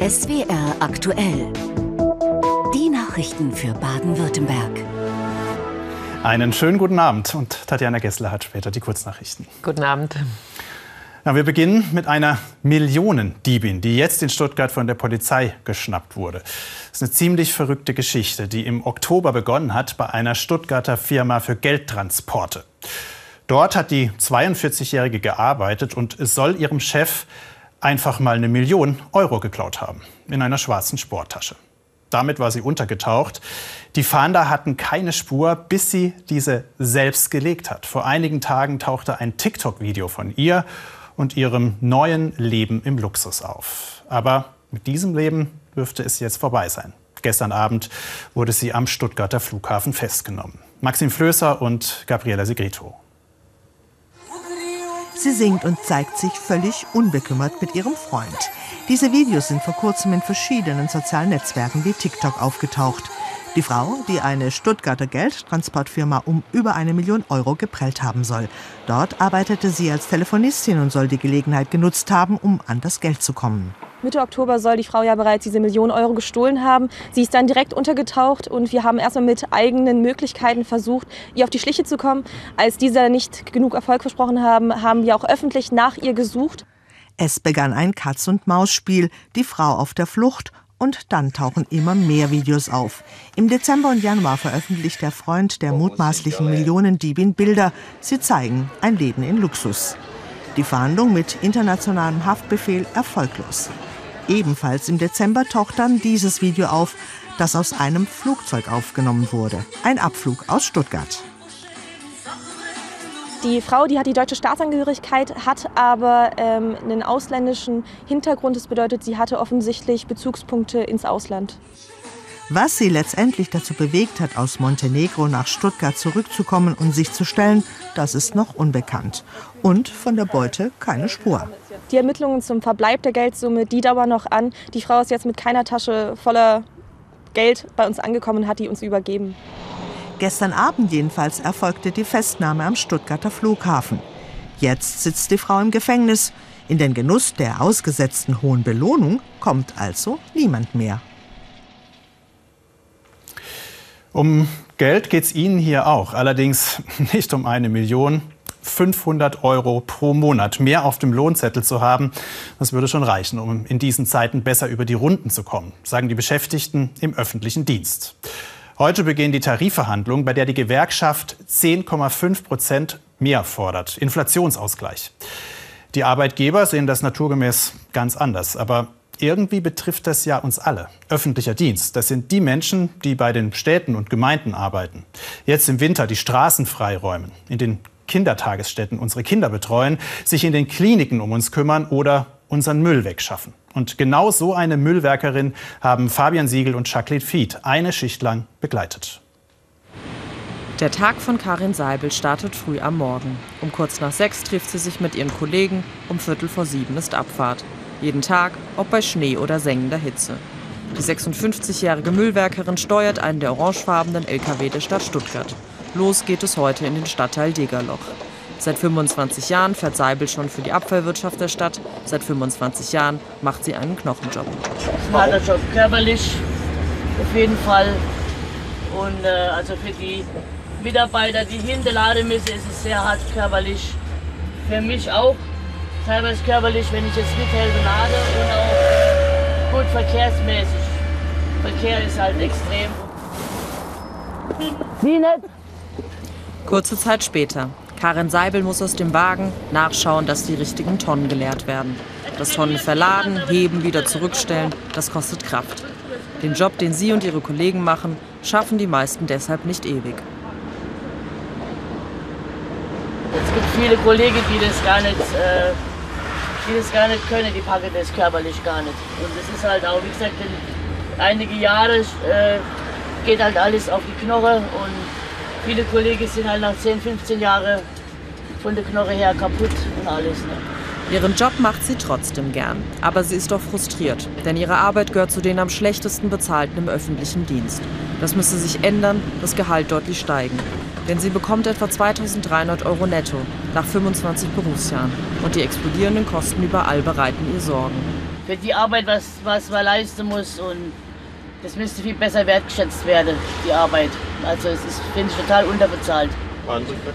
SWR aktuell. Die Nachrichten für Baden-Württemberg. Einen schönen guten Abend und Tatjana Gessler hat später die Kurznachrichten. Guten Abend. Ja, wir beginnen mit einer Millionendiebin, die jetzt in Stuttgart von der Polizei geschnappt wurde. Das ist eine ziemlich verrückte Geschichte, die im Oktober begonnen hat bei einer Stuttgarter Firma für Geldtransporte. Dort hat die 42-Jährige gearbeitet und es soll ihrem Chef einfach mal eine Million Euro geklaut haben in einer schwarzen Sporttasche. Damit war sie untergetaucht. Die Fahnder hatten keine Spur, bis sie diese selbst gelegt hat. Vor einigen Tagen tauchte ein TikTok-Video von ihr und ihrem neuen Leben im Luxus auf. Aber mit diesem Leben dürfte es jetzt vorbei sein. Gestern Abend wurde sie am Stuttgarter Flughafen festgenommen. Maxim Flößer und Gabriela Segrito. Sie singt und zeigt sich völlig unbekümmert mit ihrem Freund. Diese Videos sind vor kurzem in verschiedenen sozialen Netzwerken wie TikTok aufgetaucht. Die Frau, die eine Stuttgarter Geldtransportfirma um über eine Million Euro geprellt haben soll. Dort arbeitete sie als Telefonistin und soll die Gelegenheit genutzt haben, um an das Geld zu kommen. Mitte Oktober soll die Frau ja bereits diese Million Euro gestohlen haben. Sie ist dann direkt untergetaucht und wir haben erstmal mit eigenen Möglichkeiten versucht, ihr auf die Schliche zu kommen. Als diese nicht genug Erfolg versprochen haben, haben wir auch öffentlich nach ihr gesucht. Es begann ein Katz-und-Maus-Spiel, die Frau auf der Flucht und dann tauchen immer mehr Videos auf. Im Dezember und Januar veröffentlicht der Freund der mutmaßlichen Millionendiebin Bilder. Sie zeigen ein Leben in Luxus. Die Fahndung mit internationalem Haftbefehl erfolglos. Ebenfalls im Dezember taucht dann dieses Video auf, das aus einem Flugzeug aufgenommen wurde. Ein Abflug aus Stuttgart. Die Frau, die hat die deutsche Staatsangehörigkeit, hat aber ähm, einen ausländischen Hintergrund. Das bedeutet, sie hatte offensichtlich Bezugspunkte ins Ausland. Was sie letztendlich dazu bewegt hat, aus Montenegro nach Stuttgart zurückzukommen und sich zu stellen, das ist noch unbekannt. Und von der Beute keine Spur. Die Ermittlungen zum Verbleib der Geldsumme, die dauern noch an. Die Frau ist jetzt mit keiner Tasche voller Geld bei uns angekommen und hat die uns übergeben. Gestern Abend jedenfalls erfolgte die Festnahme am Stuttgarter Flughafen. Jetzt sitzt die Frau im Gefängnis. In den Genuss der ausgesetzten hohen Belohnung kommt also niemand mehr. Um Geld geht es Ihnen hier auch, allerdings nicht um eine Million. 500 Euro pro Monat mehr auf dem Lohnzettel zu haben, das würde schon reichen, um in diesen Zeiten besser über die Runden zu kommen, sagen die Beschäftigten im öffentlichen Dienst. Heute beginnen die Tarifverhandlungen, bei der die Gewerkschaft 10,5 Prozent mehr fordert. Inflationsausgleich. Die Arbeitgeber sehen das naturgemäß ganz anders. Aber irgendwie betrifft das ja uns alle. Öffentlicher Dienst, das sind die Menschen, die bei den Städten und Gemeinden arbeiten. Jetzt im Winter die Straßen freiräumen, in den Kindertagesstätten unsere Kinder betreuen, sich in den Kliniken um uns kümmern oder unseren Müll wegschaffen. Und genau so eine Müllwerkerin haben Fabian Siegel und Jacqueline Fied eine Schicht lang begleitet. Der Tag von Karin Seibel startet früh am Morgen. Um kurz nach sechs trifft sie sich mit ihren Kollegen, um Viertel vor sieben ist Abfahrt. Jeden Tag, ob bei Schnee oder sengender Hitze. Die 56-jährige Müllwerkerin steuert einen der orangefarbenen LKW der Stadt Stuttgart. Los geht es heute in den Stadtteil Degerloch. Seit 25 Jahren fährt Seibel schon für die Abfallwirtschaft der Stadt. Seit 25 Jahren macht sie einen Knochenjob. Harter Job, körperlich auf jeden Fall. Und äh, also für die Mitarbeiter, die hinterladen müssen, ist es sehr hart körperlich. Für mich auch teilweise körperlich, wenn ich jetzt mithelfe, lade und auch gut verkehrsmäßig. Verkehr ist halt extrem. Wie nicht? Kurze Zeit später. Karin Seibel muss aus dem Wagen nachschauen, dass die richtigen Tonnen geleert werden. Das Tonnen verladen, heben, wieder zurückstellen, das kostet Kraft. Den Job, den sie und ihre Kollegen machen, schaffen die meisten deshalb nicht ewig. Es gibt viele Kollegen, die das gar nicht, äh, die das gar nicht können, die packen das körperlich gar nicht. Und das ist halt auch, wie gesagt, in einige Jahre äh, geht halt alles auf die Knoche und viele Kollegen sind halt nach 10, 15 Jahren von der Knoche her kaputt und alles. Ne? Ihren Job macht sie trotzdem gern, aber sie ist auch frustriert, denn ihre Arbeit gehört zu den am schlechtesten bezahlten im öffentlichen Dienst. Das müsse sich ändern, das Gehalt deutlich steigen. Denn sie bekommt etwa 2300 Euro netto. nach 25 Berufsjahren. Und die explodierenden Kosten überall bereiten ihr Sorgen. Für die Arbeit, was, was man leisten muss und das müsste viel besser wertgeschätzt werden, die Arbeit. Also es ist, finde ich, total unterbezahlt.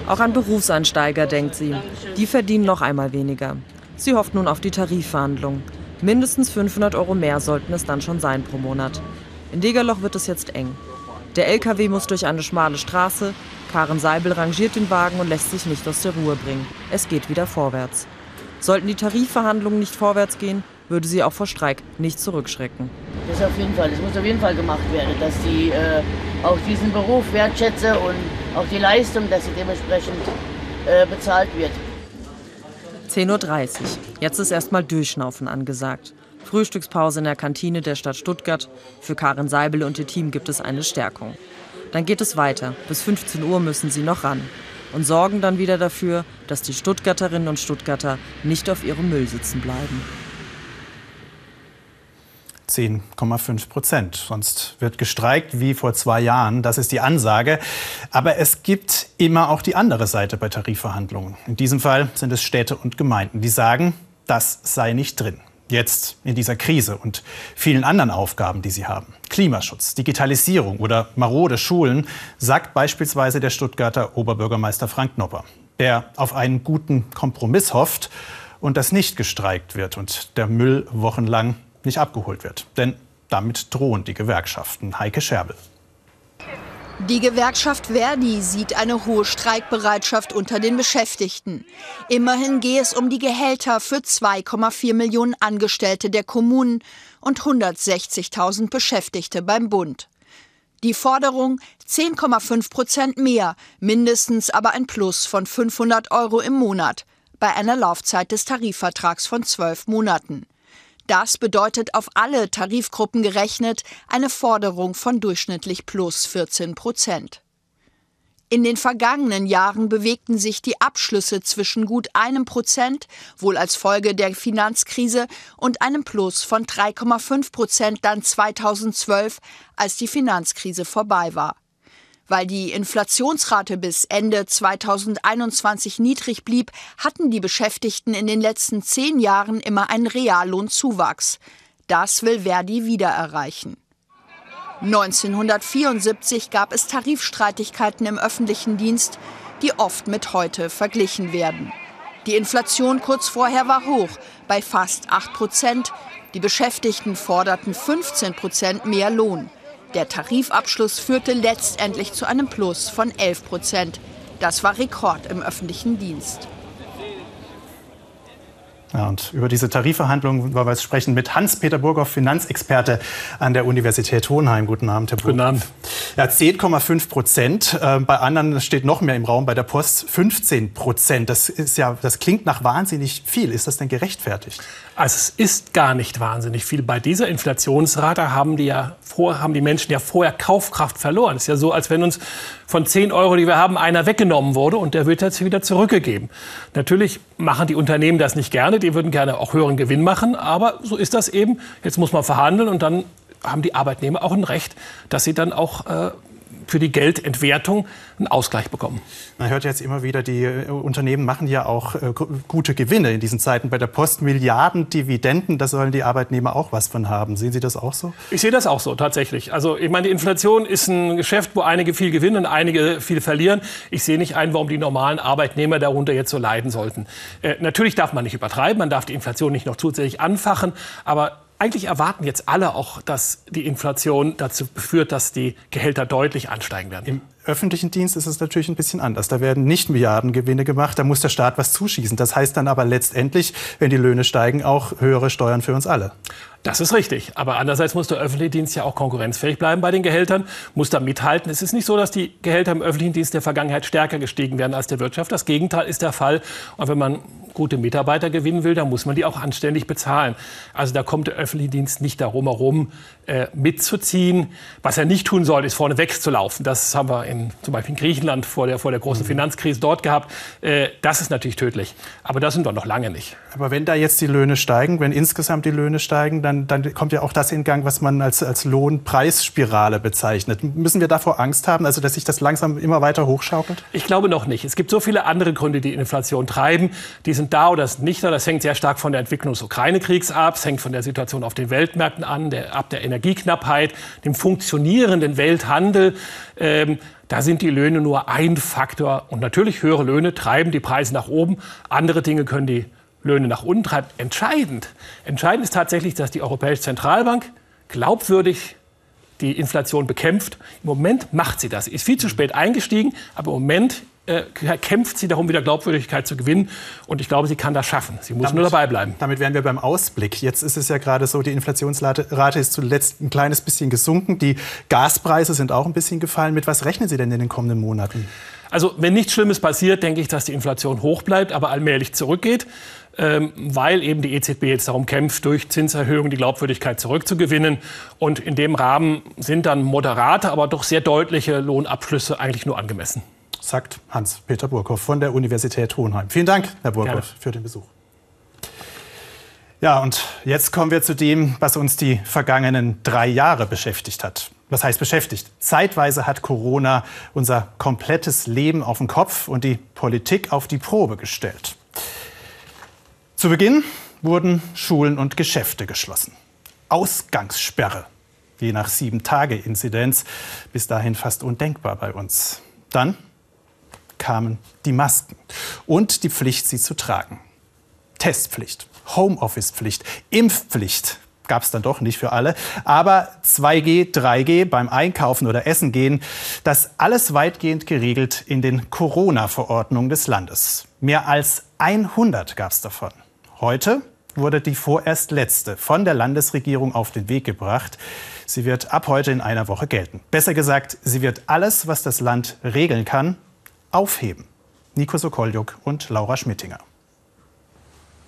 Auch an Berufseinsteiger denkt sie. Die verdienen noch einmal weniger. Sie hofft nun auf die Tarifverhandlungen. Mindestens 500 Euro mehr sollten es dann schon sein pro Monat. In Degerloch wird es jetzt eng. Der LKW muss durch eine schmale Straße. Karen Seibel rangiert den Wagen und lässt sich nicht aus der Ruhe bringen. Es geht wieder vorwärts. Sollten die Tarifverhandlungen nicht vorwärts gehen, würde sie auch vor Streik nicht zurückschrecken. Das auf jeden Fall, das muss auf jeden Fall gemacht werden, dass sie äh, auch diesen Beruf wertschätze und auch die Leistung, dass sie dementsprechend äh, bezahlt wird. 10.30 Uhr. Jetzt ist erstmal Durchschnaufen angesagt. Frühstückspause in der Kantine der Stadt Stuttgart. Für Karin Seibel und ihr Team gibt es eine Stärkung. Dann geht es weiter. Bis 15 Uhr müssen sie noch ran. Und sorgen dann wieder dafür, dass die Stuttgarterinnen und Stuttgarter nicht auf ihrem Müll sitzen bleiben. 10,5 Prozent. Sonst wird gestreikt wie vor zwei Jahren. Das ist die Ansage. Aber es gibt immer auch die andere Seite bei Tarifverhandlungen. In diesem Fall sind es Städte und Gemeinden, die sagen, das sei nicht drin. Jetzt in dieser Krise und vielen anderen Aufgaben, die sie haben. Klimaschutz, Digitalisierung oder marode Schulen, sagt beispielsweise der Stuttgarter Oberbürgermeister Frank Nopper, der auf einen guten Kompromiss hofft und das nicht gestreikt wird und der Müll wochenlang nicht abgeholt wird. Denn damit drohen die Gewerkschaften. Heike Scherbel. Die Gewerkschaft Verdi sieht eine hohe Streikbereitschaft unter den Beschäftigten. Immerhin gehe es um die Gehälter für 2,4 Millionen Angestellte der Kommunen und 160.000 Beschäftigte beim Bund. Die Forderung 10,5 Prozent mehr, mindestens aber ein Plus von 500 Euro im Monat bei einer Laufzeit des Tarifvertrags von zwölf Monaten. Das bedeutet auf alle Tarifgruppen gerechnet eine Forderung von durchschnittlich plus 14 Prozent. In den vergangenen Jahren bewegten sich die Abschlüsse zwischen gut einem Prozent, wohl als Folge der Finanzkrise, und einem Plus von 3,5 Prozent dann 2012, als die Finanzkrise vorbei war. Weil die Inflationsrate bis Ende 2021 niedrig blieb, hatten die Beschäftigten in den letzten zehn Jahren immer einen Reallohnzuwachs. Das will Verdi wieder erreichen. 1974 gab es Tarifstreitigkeiten im öffentlichen Dienst, die oft mit heute verglichen werden. Die Inflation kurz vorher war hoch, bei fast 8 Prozent. Die Beschäftigten forderten 15 Prozent mehr Lohn. Der Tarifabschluss führte letztendlich zu einem Plus von 11 Prozent. Das war Rekord im öffentlichen Dienst. Ja, und über diese Tarifverhandlungen wollen wir jetzt sprechen mit Hans-Peter Burghoff, Finanzexperte an der Universität Hohenheim. Guten Abend, Herr Burghoff. Guten Abend. Ja, 10,5 Prozent. Äh, bei anderen steht noch mehr im Raum, bei der Post 15 Prozent. Das, ist ja, das klingt nach wahnsinnig viel. Ist das denn gerechtfertigt? Also es ist gar nicht wahnsinnig viel. Bei dieser Inflationsrate haben die, ja vor, haben die Menschen ja vorher Kaufkraft verloren. Es ist ja so, als wenn uns von 10 Euro, die wir haben, einer weggenommen wurde und der wird jetzt wieder zurückgegeben. Natürlich machen die Unternehmen das nicht gerne. Die würden gerne auch höheren Gewinn machen. Aber so ist das eben. Jetzt muss man verhandeln und dann haben die Arbeitnehmer auch ein Recht, dass sie dann auch äh, für die Geldentwertung einen Ausgleich bekommen. Man hört jetzt immer wieder, die äh, Unternehmen machen ja auch äh, gute Gewinne in diesen Zeiten. Bei der Post Milliarden Dividenden, da sollen die Arbeitnehmer auch was von haben. Sehen Sie das auch so? Ich sehe das auch so, tatsächlich. Also ich meine, die Inflation ist ein Geschäft, wo einige viel gewinnen und einige viel verlieren. Ich sehe nicht ein, warum die normalen Arbeitnehmer darunter jetzt so leiden sollten. Äh, natürlich darf man nicht übertreiben, man darf die Inflation nicht noch zusätzlich anfachen, aber eigentlich erwarten jetzt alle auch, dass die Inflation dazu führt, dass die Gehälter deutlich ansteigen werden. Im öffentlichen Dienst ist es natürlich ein bisschen anders. Da werden nicht Milliardengewinne gemacht, da muss der Staat was zuschießen. Das heißt dann aber letztendlich, wenn die Löhne steigen, auch höhere Steuern für uns alle. Das ist richtig. Aber andererseits muss der öffentliche Dienst ja auch konkurrenzfähig bleiben bei den Gehältern, muss da mithalten. Es ist nicht so, dass die Gehälter im öffentlichen Dienst der Vergangenheit stärker gestiegen werden als der Wirtschaft. Das Gegenteil ist der Fall. Und wenn man gute Mitarbeiter gewinnen will, dann muss man die auch anständig bezahlen. Also da kommt der öffentliche Dienst nicht darum herum, äh, mitzuziehen. Was er nicht tun soll, ist vorne wegzulaufen. Das haben wir in, zum Beispiel in Griechenland vor der, vor der großen mhm. Finanzkrise dort gehabt. Äh, das ist natürlich tödlich. Aber das sind wir noch lange nicht. Aber wenn da jetzt die Löhne steigen, wenn insgesamt die Löhne steigen, dann, dann kommt ja auch das in Gang, was man als, als Lohnpreisspirale bezeichnet. Müssen wir davor Angst haben, also dass sich das langsam immer weiter hochschaukelt? Ich glaube noch nicht. Es gibt so viele andere Gründe, die Inflation treiben. Die sind da oder sind nicht da. Das hängt sehr stark von der Entwicklung des Ukraine-Kriegs ab. Es hängt von der Situation auf den Weltmärkten an, der, ab der Energieknappheit, dem funktionierenden Welthandel. Ähm, da sind die Löhne nur ein Faktor. Und natürlich höhere Löhne treiben die Preise nach oben. Andere Dinge können die Löhne nach unten treiben. Entscheidend, entscheidend ist tatsächlich, dass die Europäische Zentralbank glaubwürdig die Inflation bekämpft. Im Moment macht sie das. Ist viel zu spät eingestiegen, aber im Moment äh, kämpft sie darum, wieder Glaubwürdigkeit zu gewinnen. Und ich glaube, sie kann das schaffen. Sie muss damit, nur dabei bleiben. Damit wären wir beim Ausblick. Jetzt ist es ja gerade so, die Inflationsrate ist zuletzt ein kleines bisschen gesunken. Die Gaspreise sind auch ein bisschen gefallen. Mit was rechnen Sie denn in den kommenden Monaten? Also, wenn nichts Schlimmes passiert, denke ich, dass die Inflation hoch bleibt, aber allmählich zurückgeht. Ähm, weil eben die EZB jetzt darum kämpft, durch Zinserhöhungen die Glaubwürdigkeit zurückzugewinnen. Und in dem Rahmen sind dann moderate, aber doch sehr deutliche Lohnabschlüsse eigentlich nur angemessen sagt Hans-Peter Burkhoff von der Universität Hohenheim. Vielen Dank, Herr Burkhoff, für den Besuch. Ja, und jetzt kommen wir zu dem, was uns die vergangenen drei Jahre beschäftigt hat. Was heißt beschäftigt? Zeitweise hat Corona unser komplettes Leben auf den Kopf und die Politik auf die Probe gestellt. Zu Beginn wurden Schulen und Geschäfte geschlossen. Ausgangssperre, je nach Sieben-Tage-Inzidenz, bis dahin fast undenkbar bei uns. Dann kamen die Masken und die Pflicht, sie zu tragen. Testpflicht, Homeoffice-Pflicht, Impfpflicht gab es dann doch nicht für alle. Aber 2G, 3G beim Einkaufen oder Essen gehen, das alles weitgehend geregelt in den Corona-Verordnungen des Landes. Mehr als 100 gab es davon. Heute wurde die vorerst letzte von der Landesregierung auf den Weg gebracht. Sie wird ab heute in einer Woche gelten. Besser gesagt, sie wird alles, was das Land regeln kann, aufheben. Nico Sokoljuk und Laura Schmittinger.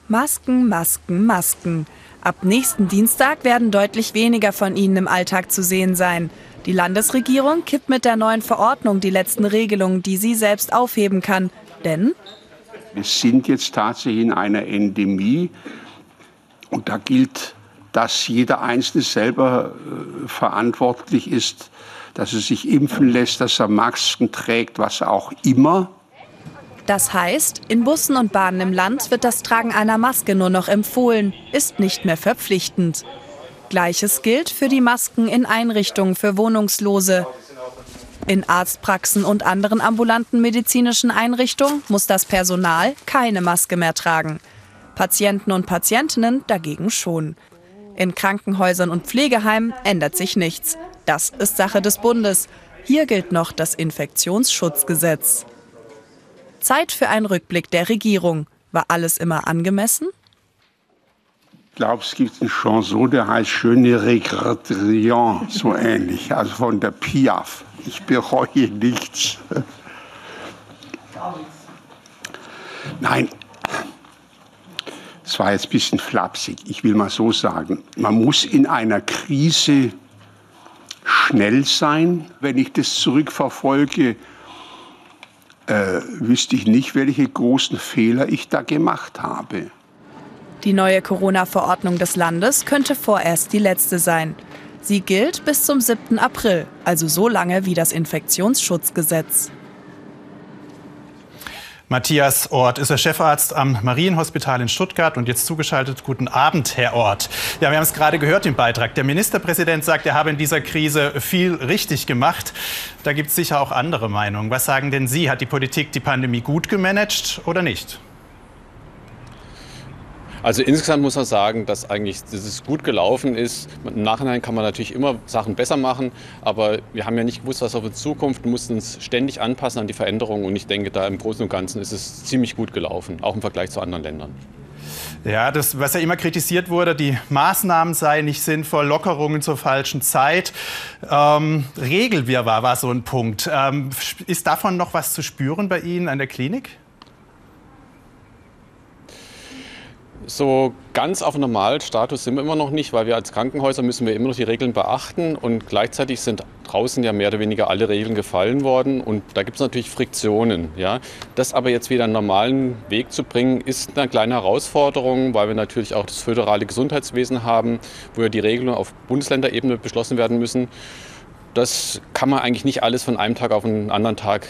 Masken, Masken, Masken. Ab nächsten Dienstag werden deutlich weniger von ihnen im Alltag zu sehen sein. Die Landesregierung kippt mit der neuen Verordnung die letzten Regelungen, die sie selbst aufheben kann. Denn wir sind jetzt tatsächlich in einer Endemie und da gilt, dass jeder Einzelne selber äh, verantwortlich ist, dass er sich impfen lässt, dass er Masken trägt, was auch immer. Das heißt, in Bussen und Bahnen im Land wird das Tragen einer Maske nur noch empfohlen, ist nicht mehr verpflichtend. Gleiches gilt für die Masken in Einrichtungen für Wohnungslose. In Arztpraxen und anderen ambulanten medizinischen Einrichtungen muss das Personal keine Maske mehr tragen. Patienten und Patientinnen dagegen schon. In Krankenhäusern und Pflegeheimen ändert sich nichts. Das ist Sache des Bundes. Hier gilt noch das Infektionsschutzgesetz. Zeit für einen Rückblick der Regierung. War alles immer angemessen? Ich glaube, es gibt eine Chanson, der heißt Schöne Regretien, so ähnlich, also von der Piaf. Ich bereue nichts. Nein, es war jetzt ein bisschen flapsig. Ich will mal so sagen, man muss in einer Krise schnell sein. Wenn ich das zurückverfolge, äh, wüsste ich nicht, welche großen Fehler ich da gemacht habe. Die neue Corona-Verordnung des Landes könnte vorerst die letzte sein. Sie gilt bis zum 7. April, also so lange wie das Infektionsschutzgesetz. Matthias Ort ist der Chefarzt am Marienhospital in Stuttgart und jetzt zugeschaltet. Guten Abend, Herr Ort. Ja, wir haben es gerade gehört im Beitrag. Der Ministerpräsident sagt, er habe in dieser Krise viel richtig gemacht. Da gibt es sicher auch andere Meinungen. Was sagen denn Sie? Hat die Politik die Pandemie gut gemanagt oder nicht? Also insgesamt muss man sagen, dass eigentlich dass es gut gelaufen ist. Im Nachhinein kann man natürlich immer Sachen besser machen, aber wir haben ja nicht gewusst, was auf uns zukommt, mussten uns ständig anpassen an die Veränderungen und ich denke, da im Großen und Ganzen ist es ziemlich gut gelaufen, auch im Vergleich zu anderen Ländern. Ja, das, was ja immer kritisiert wurde, die Maßnahmen seien nicht sinnvoll, Lockerungen zur falschen Zeit. Ähm, Regelwirrwarr war so ein Punkt. Ähm, ist davon noch was zu spüren bei Ihnen an der Klinik? So ganz auf Normalstatus sind wir immer noch nicht, weil wir als Krankenhäuser müssen wir immer noch die Regeln beachten und gleichzeitig sind draußen ja mehr oder weniger alle Regeln gefallen worden und da gibt es natürlich Friktionen. Ja. Das aber jetzt wieder einen normalen Weg zu bringen, ist eine kleine Herausforderung, weil wir natürlich auch das föderale Gesundheitswesen haben, wo ja die Regelungen auf Bundesländerebene beschlossen werden müssen. Das kann man eigentlich nicht alles von einem Tag auf einen anderen Tag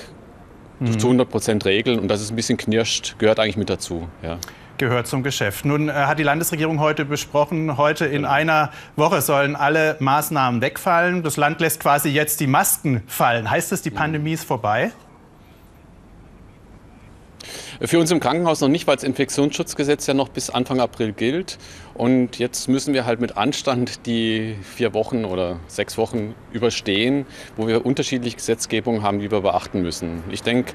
mhm. zu 100 Prozent regeln und das ist ein bisschen knirscht, gehört eigentlich mit dazu. Ja gehört zum Geschäft. Nun äh, hat die Landesregierung heute besprochen, heute in einer Woche sollen alle Maßnahmen wegfallen. Das Land lässt quasi jetzt die Masken fallen. Heißt das, die Pandemie ist vorbei? Für uns im Krankenhaus noch nicht, weil das Infektionsschutzgesetz ja noch bis Anfang April gilt. Und jetzt müssen wir halt mit Anstand die vier Wochen oder sechs Wochen überstehen, wo wir unterschiedliche Gesetzgebungen haben, die wir beachten müssen. Ich denke,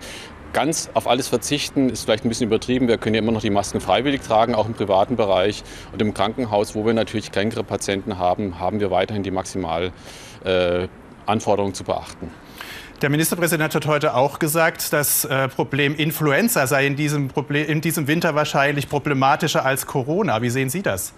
ganz auf alles verzichten ist vielleicht ein bisschen übertrieben. Wir können ja immer noch die Masken freiwillig tragen, auch im privaten Bereich. Und im Krankenhaus, wo wir natürlich kränkere Patienten haben, haben wir weiterhin die Maximalanforderungen äh, zu beachten. Der Ministerpräsident hat heute auch gesagt, das äh, Problem Influenza sei in diesem, Problem, in diesem Winter wahrscheinlich problematischer als Corona. Wie sehen Sie das?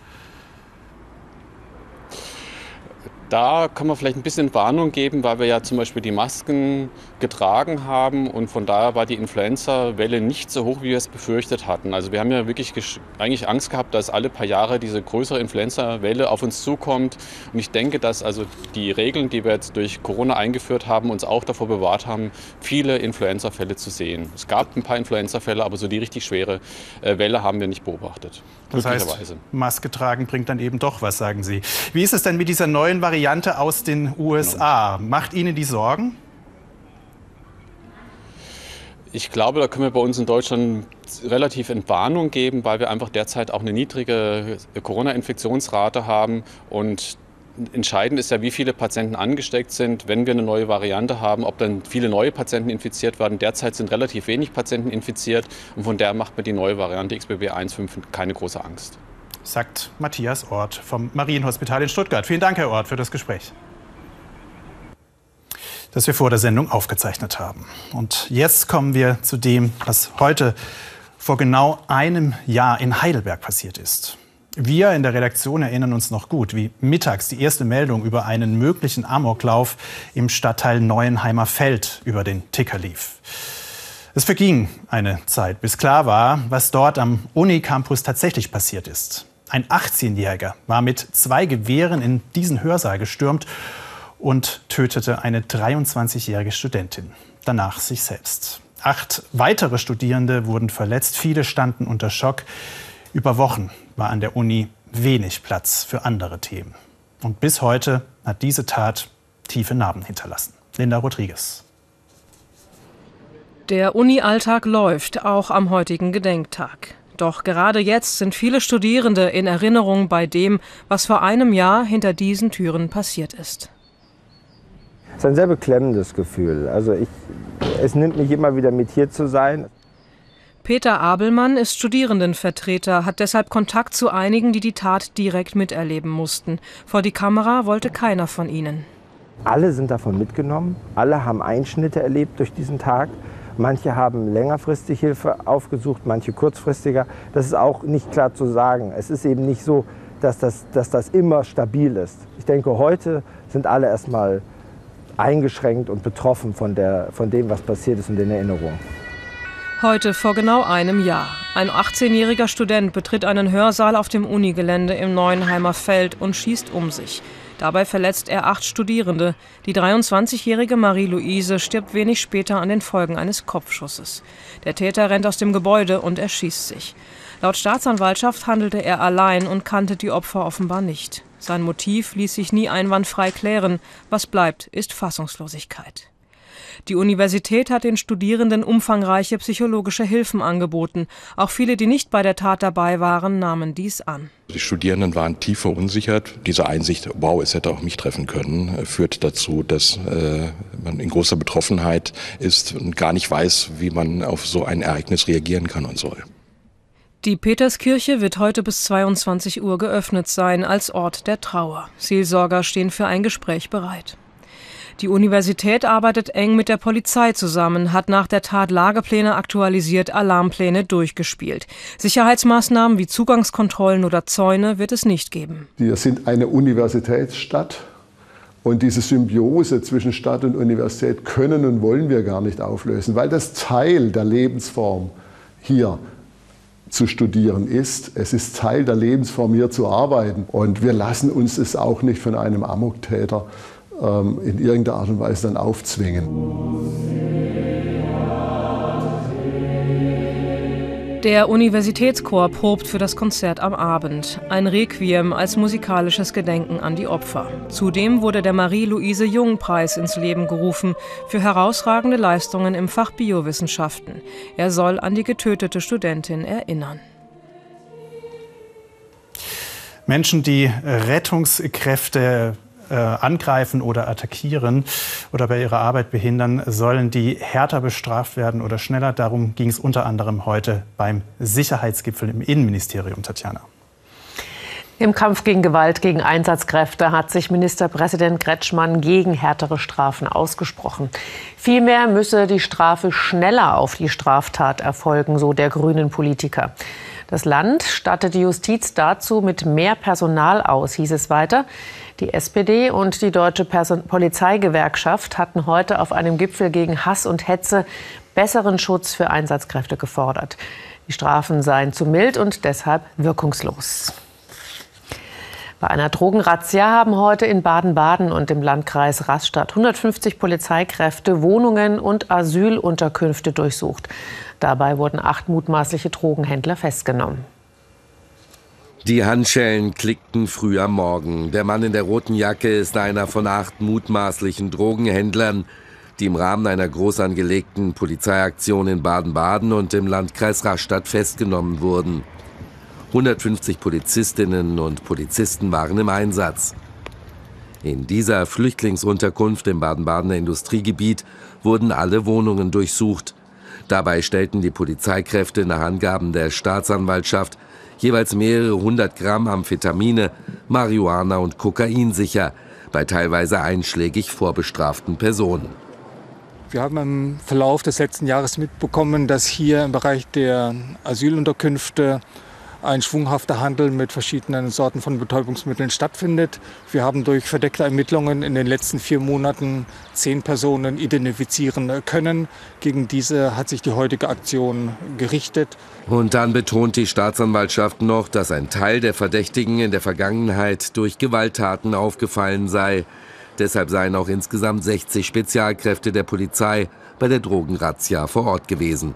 Da kann man vielleicht ein bisschen Warnung geben, weil wir ja zum Beispiel die Masken getragen haben und von daher war die Influenza-Welle nicht so hoch, wie wir es befürchtet hatten. Also wir haben ja wirklich eigentlich Angst gehabt, dass alle paar Jahre diese größere Influenza-Welle auf uns zukommt. Und ich denke, dass also die Regeln, die wir jetzt durch Corona eingeführt haben, uns auch davor bewahrt haben, viele Influenza-Fälle zu sehen. Es gab ein paar Influenza-Fälle, aber so die richtig schwere äh, Welle haben wir nicht beobachtet. Das heißt, Maske tragen bringt dann eben doch was, sagen Sie. Wie ist es denn mit dieser neuen Variante aus den USA? Macht Ihnen die Sorgen? Ich glaube, da können wir bei uns in Deutschland relativ Entwarnung geben, weil wir einfach derzeit auch eine niedrige Corona-Infektionsrate haben und Entscheidend ist ja, wie viele Patienten angesteckt sind, wenn wir eine neue Variante haben, ob dann viele neue Patienten infiziert werden. Derzeit sind relativ wenig Patienten infiziert und von daher macht mir die neue Variante XBB 1.5 keine große Angst. Sagt Matthias Ort vom Marienhospital in Stuttgart. Vielen Dank, Herr Ort, für das Gespräch das wir vor der Sendung aufgezeichnet haben. Und jetzt kommen wir zu dem, was heute vor genau einem Jahr in Heidelberg passiert ist. Wir in der Redaktion erinnern uns noch gut, wie mittags die erste Meldung über einen möglichen Amoklauf im Stadtteil Neuenheimer Feld über den Ticker lief. Es verging eine Zeit, bis klar war, was dort am Unicampus tatsächlich passiert ist. Ein 18-Jähriger war mit zwei Gewehren in diesen Hörsaal gestürmt und tötete eine 23-jährige Studentin, danach sich selbst. Acht weitere Studierende wurden verletzt, viele standen unter Schock. Über Wochen war an der Uni wenig Platz für andere Themen. Und bis heute hat diese Tat tiefe Narben hinterlassen. Linda Rodriguez. Der Uni-Alltag läuft, auch am heutigen Gedenktag. Doch gerade jetzt sind viele Studierende in Erinnerung bei dem, was vor einem Jahr hinter diesen Türen passiert ist. Es ist ein sehr beklemmendes Gefühl. Also ich, es nimmt mich immer wieder mit, hier zu sein. Peter Abelmann ist Studierendenvertreter, hat deshalb Kontakt zu einigen, die die Tat direkt miterleben mussten. Vor die Kamera wollte keiner von ihnen. Alle sind davon mitgenommen, alle haben Einschnitte erlebt durch diesen Tag. Manche haben längerfristig Hilfe aufgesucht, manche kurzfristiger. Das ist auch nicht klar zu sagen. Es ist eben nicht so, dass das, dass das immer stabil ist. Ich denke, heute sind alle erstmal eingeschränkt und betroffen von, der, von dem, was passiert ist und den Erinnerungen. Heute vor genau einem Jahr. Ein 18-jähriger Student betritt einen Hörsaal auf dem Unigelände im Neuenheimer Feld und schießt um sich. Dabei verletzt er acht Studierende. Die 23-jährige Marie-Louise stirbt wenig später an den Folgen eines Kopfschusses. Der Täter rennt aus dem Gebäude und erschießt sich. Laut Staatsanwaltschaft handelte er allein und kannte die Opfer offenbar nicht. Sein Motiv ließ sich nie einwandfrei klären. Was bleibt, ist Fassungslosigkeit. Die Universität hat den Studierenden umfangreiche psychologische Hilfen angeboten. Auch viele, die nicht bei der Tat dabei waren, nahmen dies an. Die Studierenden waren tief verunsichert. Diese Einsicht, wow, es hätte auch mich treffen können, führt dazu, dass äh, man in großer Betroffenheit ist und gar nicht weiß, wie man auf so ein Ereignis reagieren kann und soll. Die Peterskirche wird heute bis 22 Uhr geöffnet sein als Ort der Trauer. Seelsorger stehen für ein Gespräch bereit. Die Universität arbeitet eng mit der Polizei zusammen, hat nach der Tat Lagepläne aktualisiert, Alarmpläne durchgespielt. Sicherheitsmaßnahmen wie Zugangskontrollen oder Zäune wird es nicht geben. Wir sind eine Universitätsstadt Und diese Symbiose zwischen Stadt und Universität können und wollen wir gar nicht auflösen, weil das Teil der Lebensform hier zu studieren ist. Es ist Teil der Lebensform, hier zu arbeiten. Und wir lassen uns es auch nicht von einem Amoktäter ähm, in irgendeiner Art und Weise dann aufzwingen. Der Universitätschor probt für das Konzert am Abend. Ein Requiem als musikalisches Gedenken an die Opfer. Zudem wurde der Marie-Louise Jung-Preis ins Leben gerufen für herausragende Leistungen im Fach Biowissenschaften. Er soll an die getötete Studentin erinnern. Menschen, die Rettungskräfte äh, angreifen oder attackieren oder bei ihrer Arbeit behindern, sollen die härter bestraft werden oder schneller. Darum ging es unter anderem heute beim Sicherheitsgipfel im Innenministerium, Tatjana. Im Kampf gegen Gewalt gegen Einsatzkräfte hat sich Ministerpräsident Kretschmann gegen härtere Strafen ausgesprochen. Vielmehr müsse die Strafe schneller auf die Straftat erfolgen, so der grünen Politiker. Das Land stattet die Justiz dazu mit mehr Personal aus, hieß es weiter. Die SPD und die Deutsche Person Polizeigewerkschaft hatten heute auf einem Gipfel gegen Hass und Hetze besseren Schutz für Einsatzkräfte gefordert. Die Strafen seien zu mild und deshalb wirkungslos. Bei einer Drogenrazzia haben heute in Baden-Baden und im Landkreis Rastatt 150 Polizeikräfte Wohnungen und Asylunterkünfte durchsucht. Dabei wurden acht mutmaßliche Drogenhändler festgenommen. Die Handschellen klickten früh am Morgen. Der Mann in der roten Jacke ist einer von acht mutmaßlichen Drogenhändlern, die im Rahmen einer groß angelegten Polizeiaktion in Baden-Baden und im Landkreis Rastatt festgenommen wurden. 150 Polizistinnen und Polizisten waren im Einsatz. In dieser Flüchtlingsunterkunft im Baden-Badener Industriegebiet wurden alle Wohnungen durchsucht. Dabei stellten die Polizeikräfte nach Angaben der Staatsanwaltschaft jeweils mehrere hundert Gramm Amphetamine, Marihuana und Kokain sicher, bei teilweise einschlägig vorbestraften Personen. Wir haben im Verlauf des letzten Jahres mitbekommen, dass hier im Bereich der Asylunterkünfte ein schwunghafter Handel mit verschiedenen Sorten von Betäubungsmitteln stattfindet. Wir haben durch verdeckte Ermittlungen in den letzten vier Monaten zehn Personen identifizieren können. Gegen diese hat sich die heutige Aktion gerichtet. Und dann betont die Staatsanwaltschaft noch, dass ein Teil der Verdächtigen in der Vergangenheit durch Gewalttaten aufgefallen sei. Deshalb seien auch insgesamt 60 Spezialkräfte der Polizei bei der Drogenrazzia vor Ort gewesen.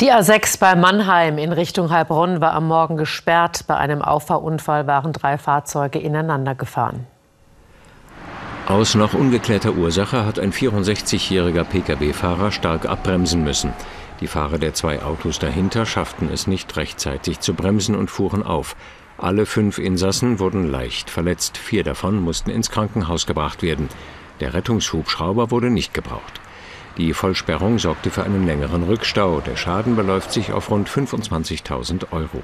Die A6 bei Mannheim in Richtung Heilbronn war am Morgen gesperrt. Bei einem Auffahrunfall waren drei Fahrzeuge ineinander gefahren. Aus noch ungeklärter Ursache hat ein 64-jähriger Pkw-Fahrer stark abbremsen müssen. Die Fahrer der zwei Autos dahinter schafften es nicht rechtzeitig zu bremsen und fuhren auf. Alle fünf Insassen wurden leicht verletzt. Vier davon mussten ins Krankenhaus gebracht werden. Der Rettungshubschrauber wurde nicht gebraucht. Die Vollsperrung sorgte für einen längeren Rückstau. Der Schaden beläuft sich auf rund 25.000 Euro.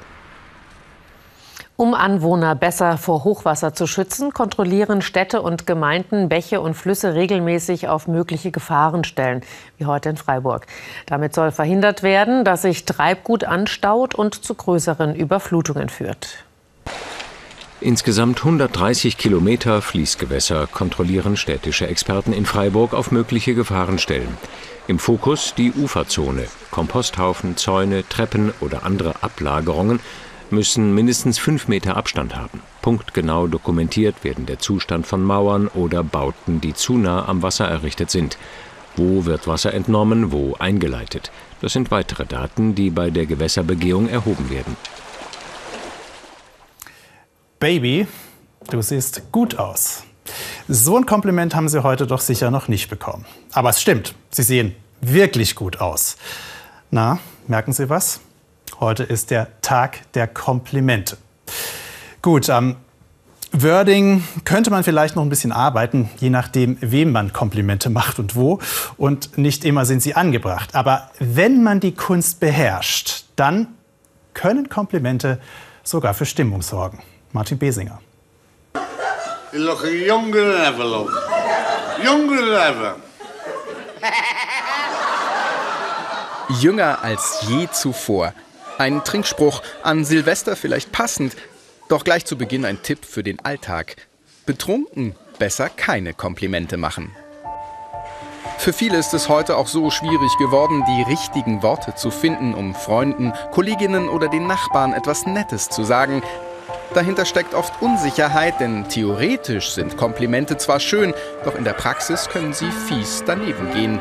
Um Anwohner besser vor Hochwasser zu schützen, kontrollieren Städte und Gemeinden Bäche und Flüsse regelmäßig auf mögliche Gefahrenstellen, wie heute in Freiburg. Damit soll verhindert werden, dass sich Treibgut anstaut und zu größeren Überflutungen führt. Insgesamt 130 Kilometer Fließgewässer kontrollieren städtische Experten in Freiburg auf mögliche Gefahrenstellen. Im Fokus die Uferzone. Komposthaufen, Zäune, Treppen oder andere Ablagerungen müssen mindestens fünf Meter Abstand haben. Punktgenau dokumentiert werden der Zustand von Mauern oder Bauten, die zu nah am Wasser errichtet sind. Wo wird Wasser entnommen, wo eingeleitet? Das sind weitere Daten, die bei der Gewässerbegehung erhoben werden. Baby, du siehst gut aus. So ein Kompliment haben Sie heute doch sicher noch nicht bekommen. Aber es stimmt, Sie sehen wirklich gut aus. Na, merken Sie was? Heute ist der Tag der Komplimente. Gut, am Wording könnte man vielleicht noch ein bisschen arbeiten, je nachdem, wem man Komplimente macht und wo. Und nicht immer sind sie angebracht. Aber wenn man die Kunst beherrscht, dann können Komplimente sogar für Stimmung sorgen. Martin Besinger. You look younger than ever, love. Younger than ever. Jünger als je zuvor. Ein Trinkspruch an Silvester vielleicht passend, doch gleich zu Beginn ein Tipp für den Alltag. Betrunken besser keine Komplimente machen. Für viele ist es heute auch so schwierig geworden, die richtigen Worte zu finden, um Freunden, Kolleginnen oder den Nachbarn etwas Nettes zu sagen. Dahinter steckt oft Unsicherheit, denn theoretisch sind Komplimente zwar schön, doch in der Praxis können sie fies daneben gehen.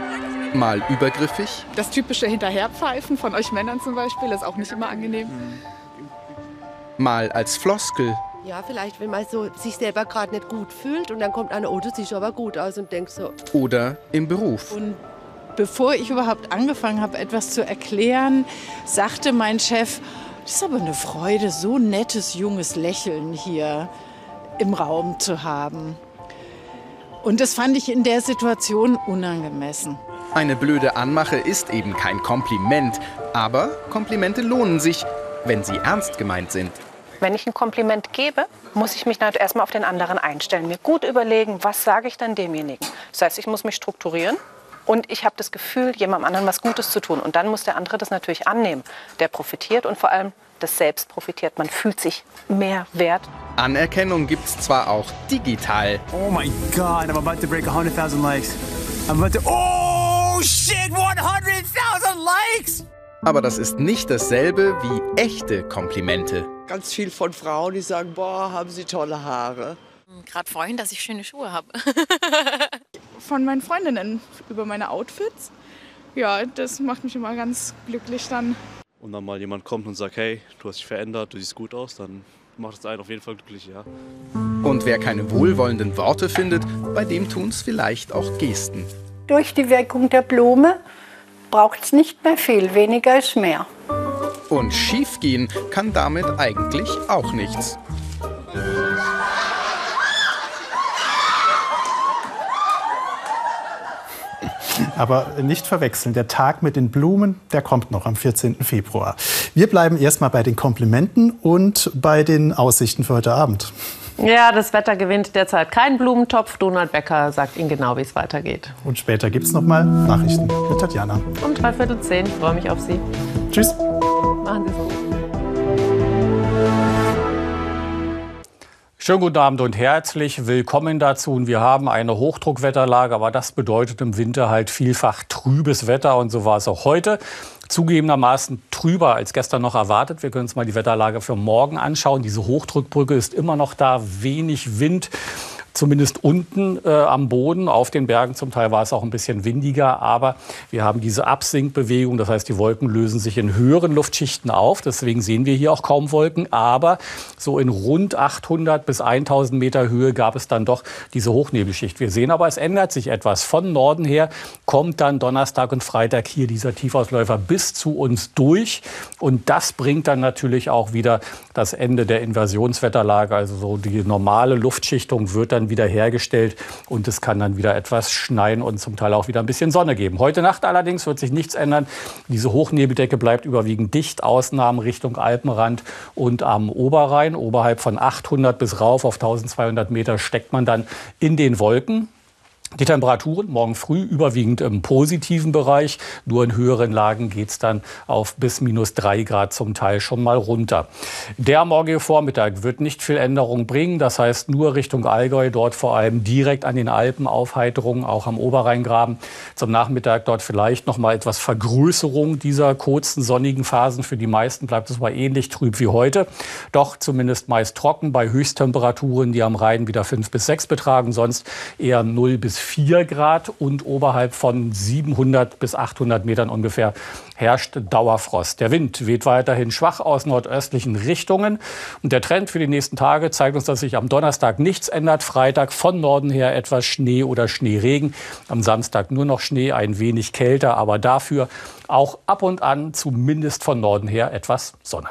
Mal übergriffig. Das typische Hinterherpfeifen von euch Männern zum Beispiel ist auch nicht immer angenehm. Mal als Floskel. Ja, vielleicht, wenn man so sich selber gerade nicht gut fühlt und dann kommt einer, oh, du siehst aber gut aus und denkst so. Oder im Beruf. Und bevor ich überhaupt angefangen habe, etwas zu erklären, sagte mein Chef, das ist aber eine Freude, so nettes junges Lächeln hier im Raum zu haben. Und das fand ich in der Situation unangemessen. Eine blöde Anmache ist eben kein Kompliment, aber Komplimente lohnen sich, wenn sie ernst gemeint sind. Wenn ich ein Kompliment gebe, muss ich mich dann erstmal auf den anderen einstellen, mir gut überlegen, was sage ich dann demjenigen. Das heißt, ich muss mich strukturieren und ich habe das Gefühl, jemandem anderen was Gutes zu tun. Und dann muss der andere das natürlich annehmen. Der profitiert und vor allem das Selbst profitiert. Man fühlt sich mehr wert. Anerkennung gibt es zwar auch digital. Oh my God, I'm about to break 100,000 likes. I'm about to. Oh shit, 100,000 likes! Aber das ist nicht dasselbe wie echte Komplimente. Ganz viel von Frauen, die sagen, boah, haben sie tolle Haare. Gerade vorhin, dass ich schöne Schuhe habe. von meinen Freundinnen über meine Outfits. Ja, das macht mich immer ganz glücklich dann. Und dann mal jemand kommt und sagt, hey, du hast dich verändert, du siehst gut aus, dann macht es einen auf jeden Fall glücklich, ja. Und wer keine wohlwollenden Worte findet, bei dem tun es vielleicht auch Gesten. Durch die Wirkung der Blume braucht es nicht mehr viel, weniger ist mehr. Und schiefgehen kann damit eigentlich auch nichts. Aber nicht verwechseln, der Tag mit den Blumen, der kommt noch am 14. Februar. Wir bleiben erstmal bei den Komplimenten und bei den Aussichten für heute Abend. Ja, das Wetter gewinnt derzeit keinen Blumentopf. Donald Becker sagt Ihnen genau, wie es weitergeht. Und später gibt es noch mal Nachrichten mit Tatjana. Um dreiviertel zehn. Ich freue mich auf Sie. Tschüss. Machen Sie es gut. Schönen guten Abend und herzlich willkommen dazu. Und wir haben eine Hochdruckwetterlage, aber das bedeutet im Winter halt vielfach trübes Wetter und so war es auch heute. Zugegebenermaßen trüber als gestern noch erwartet. Wir können uns mal die Wetterlage für morgen anschauen. Diese Hochdruckbrücke ist immer noch da, wenig Wind zumindest unten äh, am Boden, auf den Bergen. Zum Teil war es auch ein bisschen windiger, aber wir haben diese Absinkbewegung. Das heißt, die Wolken lösen sich in höheren Luftschichten auf. Deswegen sehen wir hier auch kaum Wolken. Aber so in rund 800 bis 1000 Meter Höhe gab es dann doch diese Hochnebelschicht. Wir sehen aber, es ändert sich etwas. Von Norden her kommt dann Donnerstag und Freitag hier dieser Tiefausläufer bis zu uns durch. Und das bringt dann natürlich auch wieder das Ende der Inversionswetterlage. Also so die normale Luftschichtung wird dann wieder hergestellt und es kann dann wieder etwas schneien und zum Teil auch wieder ein bisschen Sonne geben. Heute Nacht allerdings wird sich nichts ändern. Diese Hochnebeldecke bleibt überwiegend dicht. Ausnahmen Richtung Alpenrand und am Oberrhein. Oberhalb von 800 bis rauf auf 1200 Meter steckt man dann in den Wolken. Die Temperaturen morgen früh überwiegend im positiven Bereich. Nur in höheren Lagen geht es dann auf bis minus drei Grad zum Teil schon mal runter. Der morgige Vormittag wird nicht viel Änderung bringen. Das heißt nur Richtung Allgäu, dort vor allem direkt an den Alpen Aufheiterung, auch am Oberrheingraben. Zum Nachmittag dort vielleicht noch mal etwas Vergrößerung dieser kurzen sonnigen Phasen. Für die meisten bleibt es mal ähnlich trüb wie heute. Doch zumindest meist trocken bei Höchsttemperaturen, die am Rhein wieder fünf bis sechs betragen. Sonst eher 0 bis 4 Grad und oberhalb von 700 bis 800 Metern ungefähr herrscht Dauerfrost. Der Wind weht weiterhin schwach aus nordöstlichen Richtungen. Und der Trend für die nächsten Tage zeigt uns, dass sich am Donnerstag nichts ändert. Freitag von Norden her etwas Schnee oder Schneeregen. Am Samstag nur noch Schnee, ein wenig kälter, aber dafür auch ab und an zumindest von Norden her etwas Sonne.